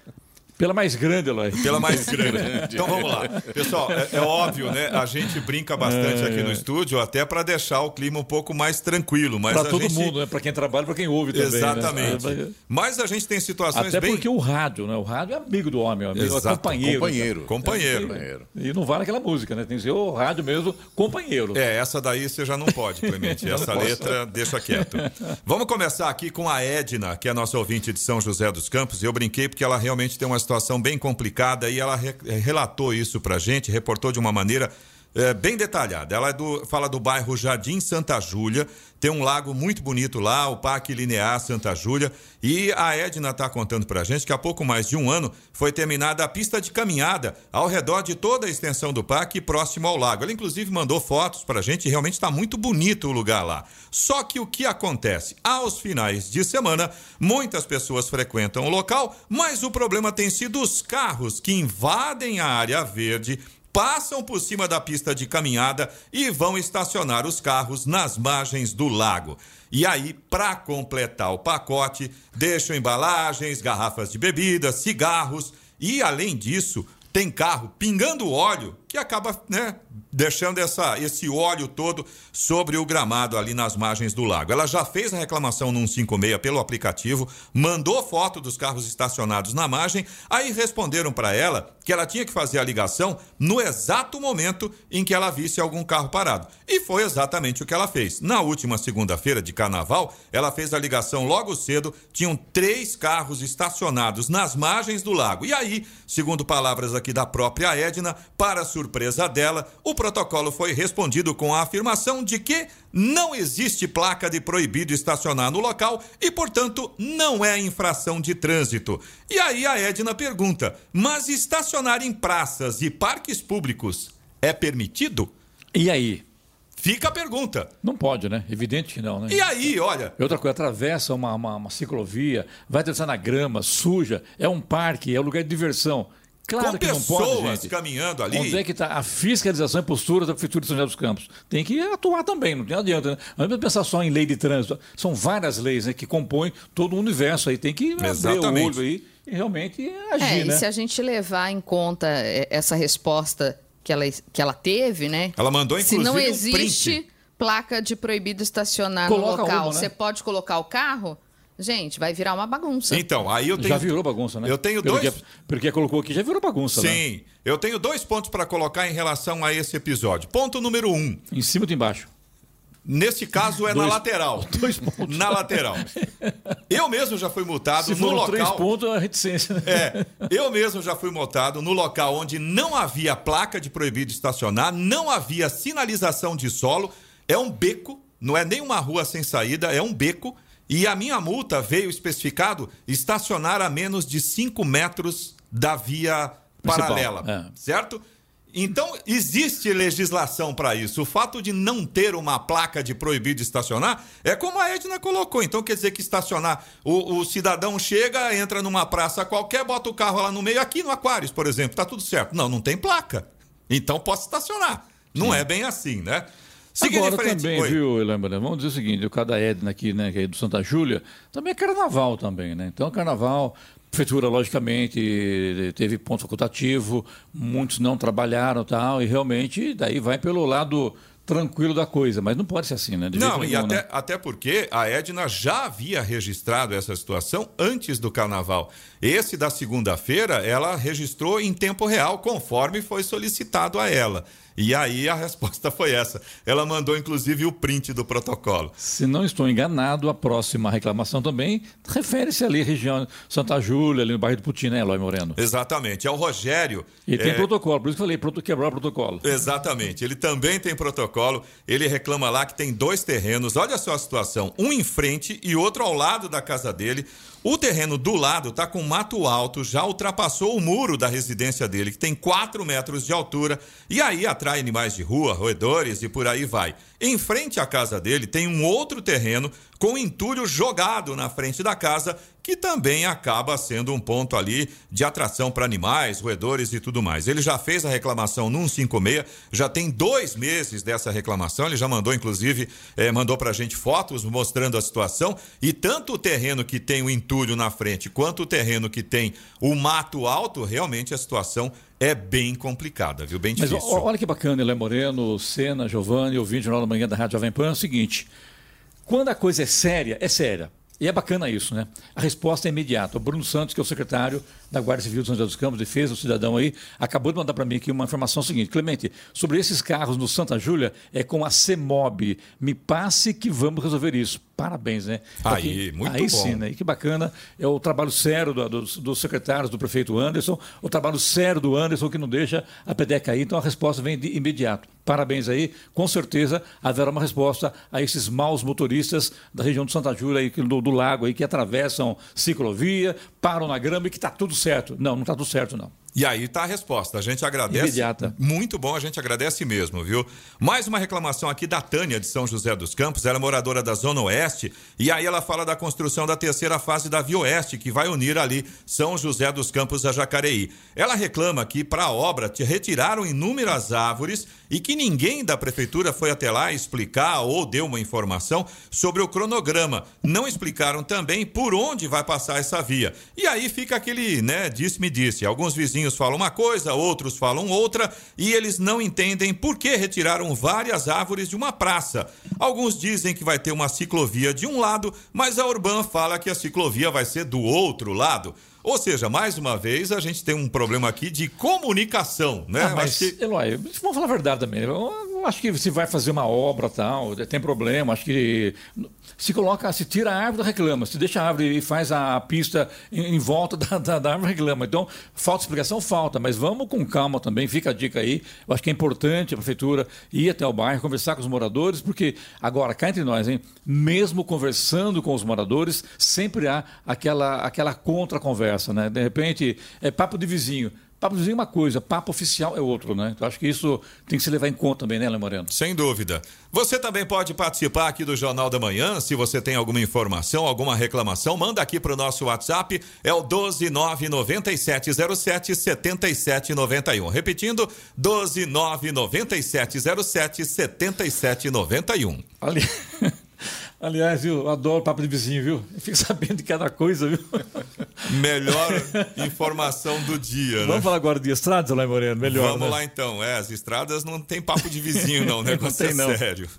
Pela mais grande, Eloy.
Pela mais *laughs* grande. Então vamos lá. Pessoal, é, é óbvio, né? A gente brinca bastante aqui no estúdio, até para deixar o clima um pouco mais tranquilo. Mas
Para
a
todo
gente...
mundo, né? Para quem trabalha, para quem ouve também. né?
Exatamente. Mas a gente tem situações
Até
bem.
porque o rádio, né? O rádio é amigo do homem, é amigo, é
Exato.
companheiro.
Companheiro.
Companheiro.
E não vale aquela música, né? Tem que ser o rádio mesmo, companheiro.
É, essa daí você já não pode, Clemente. *laughs* Essa letra deixa quieto. Vamos começar aqui com a Edna, que é nossa ouvinte de São José dos Campos. Eu brinquei porque ela realmente tem uma situação bem complicada e ela re- relatou isso pra gente, reportou de uma maneira é, bem detalhada. Ela é do- fala do bairro Jardim Santa Júlia, tem um lago muito bonito lá, o Parque Linear Santa Júlia. E a Edna está contando pra gente que há pouco mais de um ano foi terminada a pista de caminhada ao redor de toda a extensão do parque próximo ao lago. Ela inclusive mandou fotos pra gente e realmente está muito bonito o lugar lá. Só que o que acontece? Aos finais de semana, muitas pessoas frequentam o local, mas o problema tem sido os carros que invadem a área verde passam por cima da pista de caminhada e vão estacionar os carros nas margens do lago. E aí, para completar o pacote, deixam embalagens, garrafas de bebida, cigarros e, além disso, tem carro pingando óleo que acaba, né, deixando essa, esse óleo todo sobre o gramado ali nas margens do lago. Ela já fez a reclamação no 156 pelo aplicativo, mandou foto dos carros estacionados na margem, aí responderam para ela que ela tinha que fazer a ligação no exato momento em que ela visse algum carro parado. E foi exatamente o que ela fez. Na última segunda-feira de carnaval, ela fez a ligação logo cedo, tinham três carros estacionados nas margens do lago. E aí, segundo palavras aqui da própria Edna, para surpresa dela, o protocolo foi respondido com a afirmação de que não existe placa de proibido estacionar no local e, portanto, não é infração de trânsito. E aí a Edna pergunta: mas estacionar em praças e parques públicos é permitido?
E aí?
Fica a pergunta.
Não pode, né? Evidente que não, né?
E aí, olha.
E outra coisa, atravessa uma, uma, uma ciclovia, vai atravessar na grama, suja, é um parque, é um lugar de diversão. Claro
com
que não pode,
pessoas
gente.
caminhando ali.
Onde é que está a fiscalização e postura da Prefeitura de São José dos Campos? Tem que atuar também, não tem adianta. Né? Não adianta pensar só em lei de trânsito. São várias leis né, que compõem todo o universo aí. Tem que abrir o
Exatamente.
olho aí e realmente agir,
É,
né?
e se a gente levar em conta é, essa resposta que ela, que ela teve, né?
Ela mandou,
Se
inclusive,
não
um
existe
print.
placa de proibido estacionar
Coloca
no local,
uma, né?
você pode colocar o carro? Gente, vai virar uma bagunça.
Então, aí eu tenho.
Já virou bagunça, né?
Eu tenho
Pelo
dois.
Que, pelo que colocou aqui, já virou bagunça, né?
Sim, eu tenho dois pontos para colocar em relação a esse episódio. Ponto número um.
Em cima ou embaixo?
Nesse caso é na
Dois-
lateral. *laughs*
Dois pontos.
Na lateral. Eu mesmo já fui multado
Se
no
for três
local.
pontos, é reticência. né?
É, eu mesmo já fui multado no local onde não havia placa de proibido estacionar, não havia sinalização de solo, é um beco, não é nem uma rua sem saída, é um beco, e a minha multa veio especificado estacionar a menos de 5 metros da via
Principal,
paralela,
é.
certo? Então, existe legislação para isso. O fato de não ter uma placa de proibido estacionar é como a Edna colocou. Então, quer dizer que estacionar, o, o cidadão chega, entra numa praça qualquer, bota o carro lá no meio, aqui no Aquários, por exemplo, tá tudo certo. Não, não tem placa. Então, posso estacionar. Não é bem assim, né?
Agora também,
Oi.
viu, Lembra? Vamos dizer o seguinte, o cada Edna aqui, né, que é do Santa Júlia, também é carnaval também, né? Então, carnaval, prefeitura, logicamente, teve ponto facultativo, muitos não trabalharam e tal, e realmente daí vai pelo lado tranquilo da coisa, mas não pode ser assim, né? De
Não, e
nenhum,
até,
né?
até porque a Edna já havia registrado essa situação antes do carnaval. Esse da segunda-feira, ela registrou em tempo real, conforme foi solicitado a ela. E aí a resposta foi essa. Ela mandou, inclusive, o print do protocolo.
Se não estou enganado, a próxima reclamação também refere-se ali à região Santa Júlia, ali no bairro do Putin, né, Eloy Moreno?
Exatamente. É o Rogério.
E tem
é,
protocolo, por isso que eu falei, quebrar o protocolo.
Exatamente. Ele também tem protocolo. Ele reclama lá que tem dois terrenos. Olha só a situação: um em frente e outro ao lado da casa dele. O terreno do lado está com mato alto, já ultrapassou o muro da residência dele, que tem 4 metros de altura, e aí atrai animais de rua, roedores e por aí vai. Em frente à casa dele tem um outro terreno com entulho jogado na frente da casa, que também acaba sendo um ponto ali de atração para animais, roedores e tudo mais. Ele já fez a reclamação no 156, já tem dois meses dessa reclamação, ele já mandou, inclusive, eh, mandou para a gente fotos mostrando a situação, e tanto o terreno que tem o entulho na frente, quanto o terreno que tem o mato alto, realmente a situação é bem complicada, viu? Bem
Mas
difícil.
ó, olha que bacana, Eloy Moreno, Sena, Giovanni, ouvinte do Jornal da Manhã da Rádio Jovem Pan, é o seguinte, quando a coisa é séria, é séria. E é bacana isso, né? A resposta é imediata. O Bruno Santos, que é o secretário da Guarda Civil de São José dos Campos, defesa do cidadão aí, acabou de mandar para mim aqui uma informação seguinte. Clemente, sobre esses carros no Santa Júlia, é com a CEMOB. Me passe que vamos resolver isso. Parabéns, né?
Aí, muito
aí
bom.
sim, né? E que bacana. É o trabalho sério do- dos, dos secretários, do prefeito Anderson, o trabalho sério do Anderson que não deixa a PDE cair. Então a resposta vem de imediato. Parabéns aí. Com certeza haverá uma resposta a esses maus motoristas da região de Santa Júlia, aí, do, do lago, aí, que atravessam ciclovia, param na grama e que está tudo certo. Não, não está tudo certo, não.
E aí está a resposta. A gente agradece.
Imediata.
Muito bom, a gente agradece mesmo, viu? Mais uma reclamação aqui da Tânia de São José dos Campos. Ela é moradora da Zona Oeste. E aí ela fala da construção da terceira fase da Via Oeste, que vai unir ali São José dos Campos a Jacareí. Ela reclama que, para a obra, te retiraram inúmeras árvores e que ninguém da prefeitura foi até lá explicar ou deu uma informação sobre o cronograma. Não explicaram também por onde vai passar essa via. E aí fica aquele, né, disse-me disse. Alguns vizinhos falam uma coisa, outros falam outra, e eles não entendem por que retiraram várias árvores de uma praça. Alguns dizem que vai ter uma ciclovia de um lado, mas a Urban fala que a ciclovia vai ser do outro lado. Ou seja, mais uma vez, a gente tem um problema aqui de comunicação, né?
Ah, mas,
que-
Eloy, vamos falar a verdade também. Eu, acho que se vai fazer uma obra tal, tem problema. Acho que se coloca, se tira a árvore, reclama. Se deixa a árvore e faz a pista em, em volta da, da, da árvore, reclama. Então, falta explicação, falta. Mas vamos com calma também. Fica a dica aí. Eu acho que é importante a prefeitura ir até o bairro, conversar com os moradores, porque agora, cá entre nós, hein? Mesmo conversando com os moradores, sempre há aquela, aquela contra-conversa, né? De repente, é papo de vizinho. Papo vizinho é uma coisa, papo oficial é outro, né? Então acho que isso tem que se levar em conta também, né, Léo Moreno?
Sem dúvida. Você também pode participar aqui do Jornal da Manhã. Se você tem alguma informação, alguma reclamação, manda aqui para o nosso WhatsApp. É o 1299707 7791. Repetindo, 1299707 7791.
Ali... *laughs* Aliás, eu adoro papo de vizinho, viu? Eu fico *laughs* sabendo de cada coisa, viu?
Melhor *laughs* informação do dia, né?
Vamos falar agora de estradas, Léo Moreno? Melhor,
Vamos
né?
lá então. É, as estradas não tem papo de vizinho, não. O *laughs*
Não
negócio
tem,
é
não.
sério.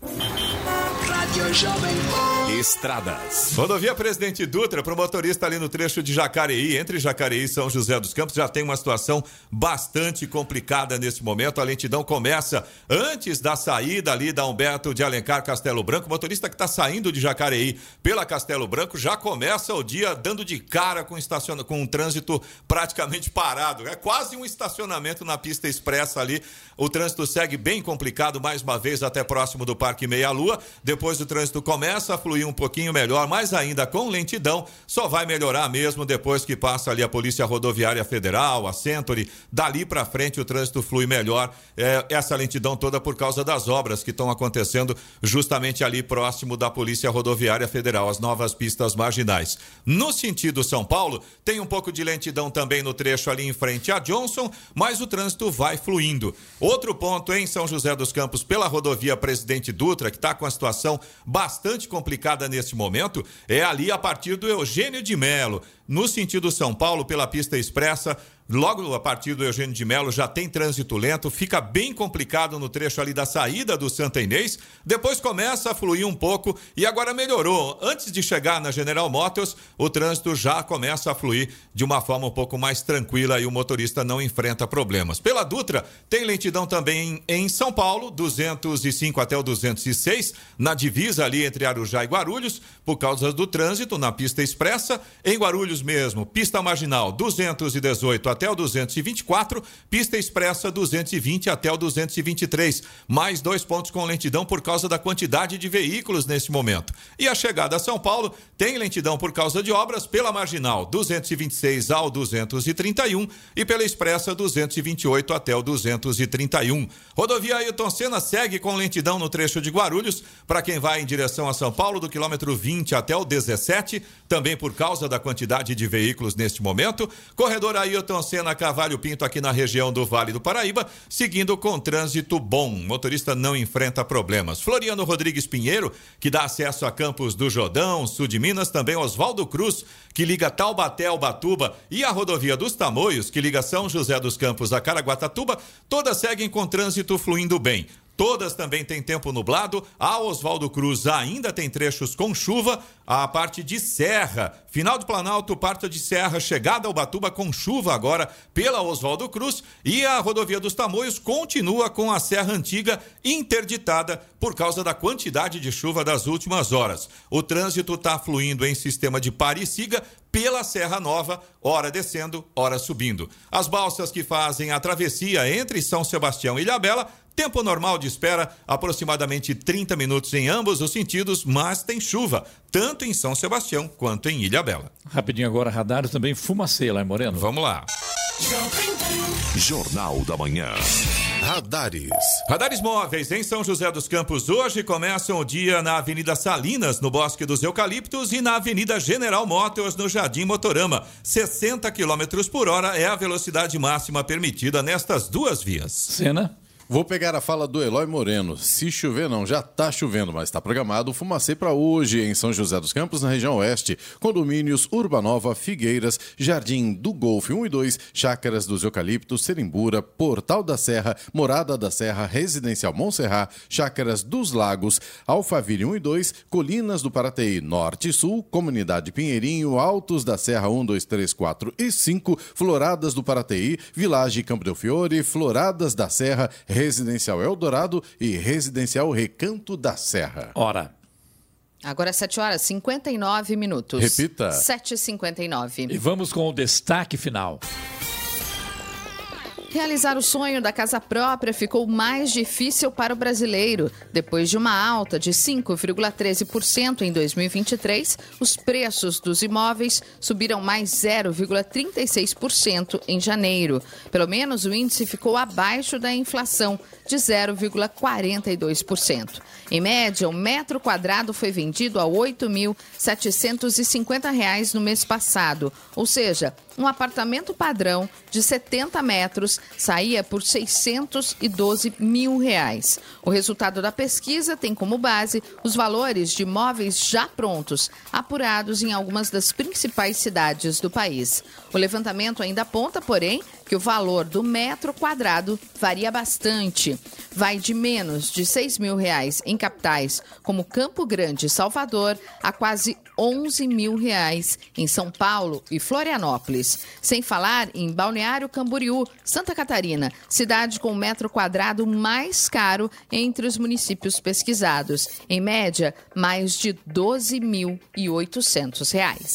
Estradas.
Rodovia Presidente Dutra, para o motorista ali no trecho de Jacareí, entre Jacareí e São José dos Campos, já tem uma situação bastante complicada nesse momento. A lentidão começa antes da saída ali da Humberto de Alencar Castelo Branco. O motorista que está saindo de Jacareí pela Castelo Branco já começa o dia dando de cara com, estaciona... com um trânsito praticamente parado. É quase um estacionamento na pista expressa ali. O trânsito segue bem complicado mais uma vez até próximo do Parque Meia Lua. Depois o trânsito começa a fluir um pouquinho melhor, mas ainda com lentidão, só vai melhorar mesmo depois que passa ali a Polícia Rodoviária Federal, a Century. Dali para frente o trânsito flui melhor. É, essa lentidão toda por causa das obras que estão acontecendo justamente ali próximo da Polícia Rodoviária Federal, as novas pistas marginais. No sentido São Paulo, tem um pouco de lentidão também no trecho ali em frente a Johnson, mas o trânsito vai fluindo. Outro ponto em São José dos Campos, pela rodovia Presidente Dutra, que está com a situação bastante complicada neste momento, é ali a partir do Eugênio de Melo. No sentido São Paulo, pela pista expressa, Logo a partir do Eugênio de Melo já tem trânsito lento, fica bem complicado no trecho ali da saída do Santa Inês, depois começa a fluir um pouco e agora melhorou. Antes de chegar na General Motors, o trânsito já começa a fluir de uma forma um pouco mais tranquila e o motorista não enfrenta problemas. Pela Dutra, tem lentidão também em São Paulo, 205 até o 206, na divisa ali entre Arujá e Guarulhos, por causa do trânsito na pista expressa. Em Guarulhos mesmo, pista marginal 218 até o 224, pista expressa 220 até o 223. Mais dois pontos com lentidão por causa da quantidade de veículos nesse momento. E a chegada a São Paulo tem lentidão por causa de obras pela marginal 226 ao 231 e pela expressa 228 até o 231. Rodovia Ailton Senna segue com lentidão no trecho de Guarulhos para quem vai em direção a São Paulo do quilômetro 20 20 até o 17, também por causa da quantidade de veículos neste momento. Corredor Ailton Senna Cavalho Pinto aqui na região do Vale do Paraíba, seguindo com trânsito bom. Motorista não enfrenta problemas. Floriano Rodrigues Pinheiro, que dá acesso a Campos do Jordão, sul de Minas, também Oswaldo Cruz, que liga Taubaté ao Batuba, e a rodovia dos Tamoios, que liga São José dos Campos a Caraguatatuba, todas seguem com trânsito fluindo bem. Todas também têm tempo nublado. A Oswaldo Cruz ainda tem trechos com chuva. A parte de Serra, final do Planalto, parte de Serra, chegada ao Batuba com chuva agora pela Oswaldo Cruz. E a rodovia dos Tamoios continua com a Serra Antiga interditada por causa da quantidade de chuva das últimas horas. O trânsito está fluindo em sistema de pare e siga pela Serra Nova, ora descendo, ora subindo. As balsas que fazem a travessia entre São Sebastião e Ilhabela Tempo normal de espera, aproximadamente 30 minutos em ambos os sentidos, mas tem chuva, tanto em São Sebastião quanto em Ilha Bela.
Rapidinho agora, radar também fumacê lá Moreno.
Vamos lá.
Jornal da Manhã.
Radares. Radares móveis em São José dos Campos hoje começam o dia na Avenida Salinas, no Bosque dos Eucaliptos, e na Avenida General Motors, no Jardim Motorama. 60 km por hora é a velocidade máxima permitida nestas duas vias.
Cena.
Vou pegar a fala do Eloy Moreno. Se chover, não, já está chovendo, mas está programado fumacê para hoje em São José dos Campos, na região oeste. Condomínios Urbanova, Figueiras, Jardim do Golfe 1 e 2, Chácaras dos Eucaliptos, Serimbura, Portal da Serra, Morada da Serra, Residencial Montserrat, Chácaras dos Lagos, Alphaville 1 e 2, Colinas do Parateí Norte e Sul, Comunidade Pinheirinho, Altos da Serra 1, 2, 3, 4 e 5, Floradas do Parateí, Vilagem Campo del Fiore, Floradas da Serra, Residencial Eldorado e Residencial Recanto da Serra.
Hora.
Agora 7 horas 59 minutos.
Repita.
7h59.
E vamos com o destaque final.
Realizar o sonho da casa própria ficou mais difícil para o brasileiro. Depois de uma alta de 5,13% em 2023, os preços dos imóveis subiram mais 0,36% em janeiro. Pelo menos o índice ficou abaixo da inflação, de 0,42%. Em média, o metro quadrado foi vendido a R$ 8.750 no mês passado, ou seja, um apartamento padrão de 70 metros saía por 612 mil reais. O resultado da pesquisa tem como base os valores de imóveis já prontos, apurados em algumas das principais cidades do país. O levantamento ainda aponta, porém, que o valor do metro quadrado varia bastante. Vai de menos de 6 mil reais em capitais como Campo Grande e Salvador a quase 11 mil reais em São Paulo e Florianópolis. Sem falar em Balneário Camboriú, Santa Catarina, cidade com o metro quadrado mais caro entre os municípios pesquisados. Em média, mais de 12.800 reais.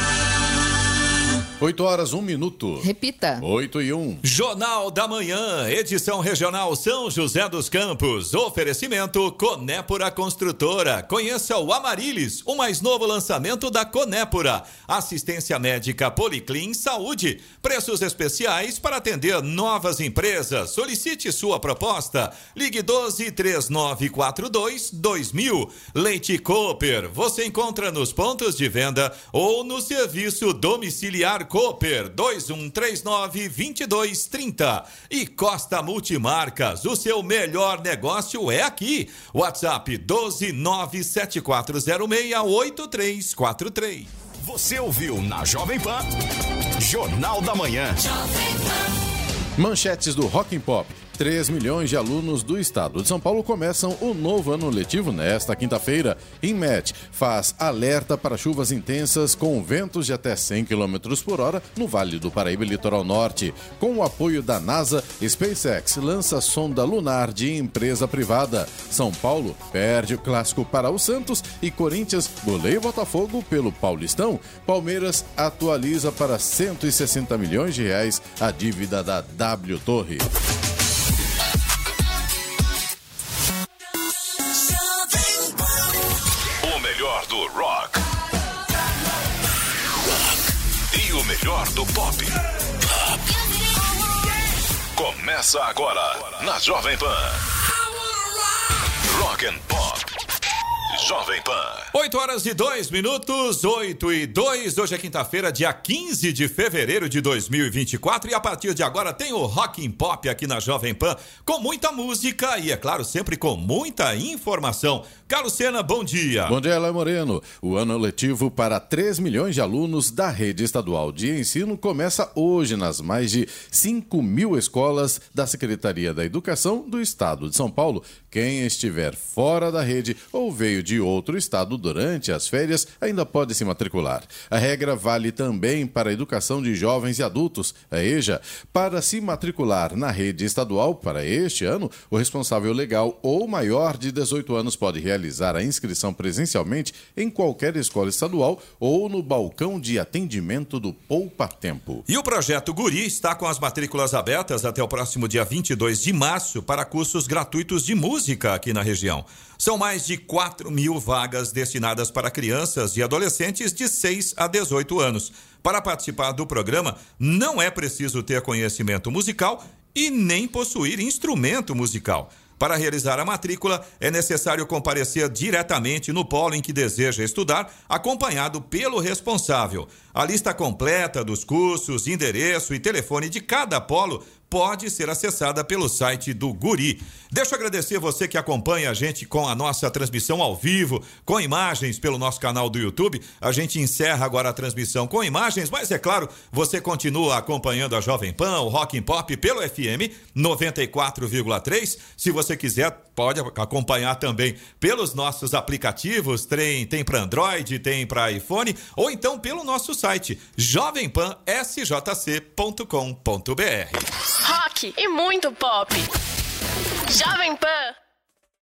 8 horas, 1 minuto.
Repita.
8 e 1.
Jornal da Manhã, edição regional São José dos Campos. Oferecimento Conépora Construtora. Conheça o Amarilis, o mais novo lançamento da Conépora. Assistência médica Policlin Saúde. Preços especiais para atender novas empresas. Solicite sua proposta. Ligue 12 3942 2000. Leite Cooper. Você encontra nos pontos de venda ou no serviço domiciliar Cooper 2139 2230. E Costa Multimarcas, o seu melhor negócio é aqui. WhatsApp 12974068343.
Você ouviu na Jovem Pan Jornal da Manhã.
Manchetes do Rock and Pop. 3 milhões de alunos do estado de São Paulo começam o novo ano letivo nesta quinta-feira. INMET faz alerta para chuvas intensas com ventos de até 100 km por hora no Vale do Paraíba e Litoral Norte. Com o apoio da NASA, SpaceX lança sonda lunar de empresa privada. São Paulo perde o clássico para o Santos e Corinthians goleia o Botafogo pelo Paulistão. Palmeiras atualiza para 160 milhões de reais a dívida da W Torre.
Melhor do pop. Começa agora na Jovem Pan. Rock and Pop. Jovem Pan.
8 horas e 2 minutos, 8 e 2. Hoje é quinta-feira, dia 15 de fevereiro de 2024. E a partir de agora tem o Rock and Pop aqui na Jovem Pan, com muita música e, é claro, sempre com muita informação. Carlos Sena, bom dia.
Bom dia, Ela Moreno. O ano letivo para 3 milhões de alunos da rede estadual de ensino começa hoje nas mais de 5 mil escolas da Secretaria da Educação do Estado de São Paulo. Quem estiver fora da rede ou veio de outro estado durante as férias ainda pode se matricular. A regra vale também para a educação de jovens e adultos, a EJA. Para se matricular na rede estadual para este ano, o responsável legal ou maior de 18 anos pode realizar a inscrição presencialmente em qualquer escola estadual ou no balcão de atendimento do Poupa Tempo.
E o projeto Guri está com as matrículas abertas até o próximo dia 22 de março para cursos gratuitos de música aqui na região. São mais de 4 mil vagas destinadas para crianças e adolescentes de 6 a 18 anos. Para participar do programa, não é preciso ter conhecimento musical e nem possuir instrumento musical. Para realizar a matrícula, é necessário comparecer diretamente no polo em que deseja estudar, acompanhado pelo responsável. A lista completa dos cursos, endereço e telefone de cada polo pode ser acessada pelo site do Guri. Deixa eu agradecer você que acompanha a gente com a nossa transmissão ao vivo, com imagens pelo nosso canal do YouTube. A gente encerra agora a transmissão com imagens, mas é claro, você continua acompanhando a Jovem Pan, o Rock and Pop pelo FM 94,3. Se você quiser, pode acompanhar também pelos nossos aplicativos, tem, tem para Android, tem para iPhone, ou então pelo nosso site jovempansjc.com.br.
Rock e muito pop. Jovem Pan.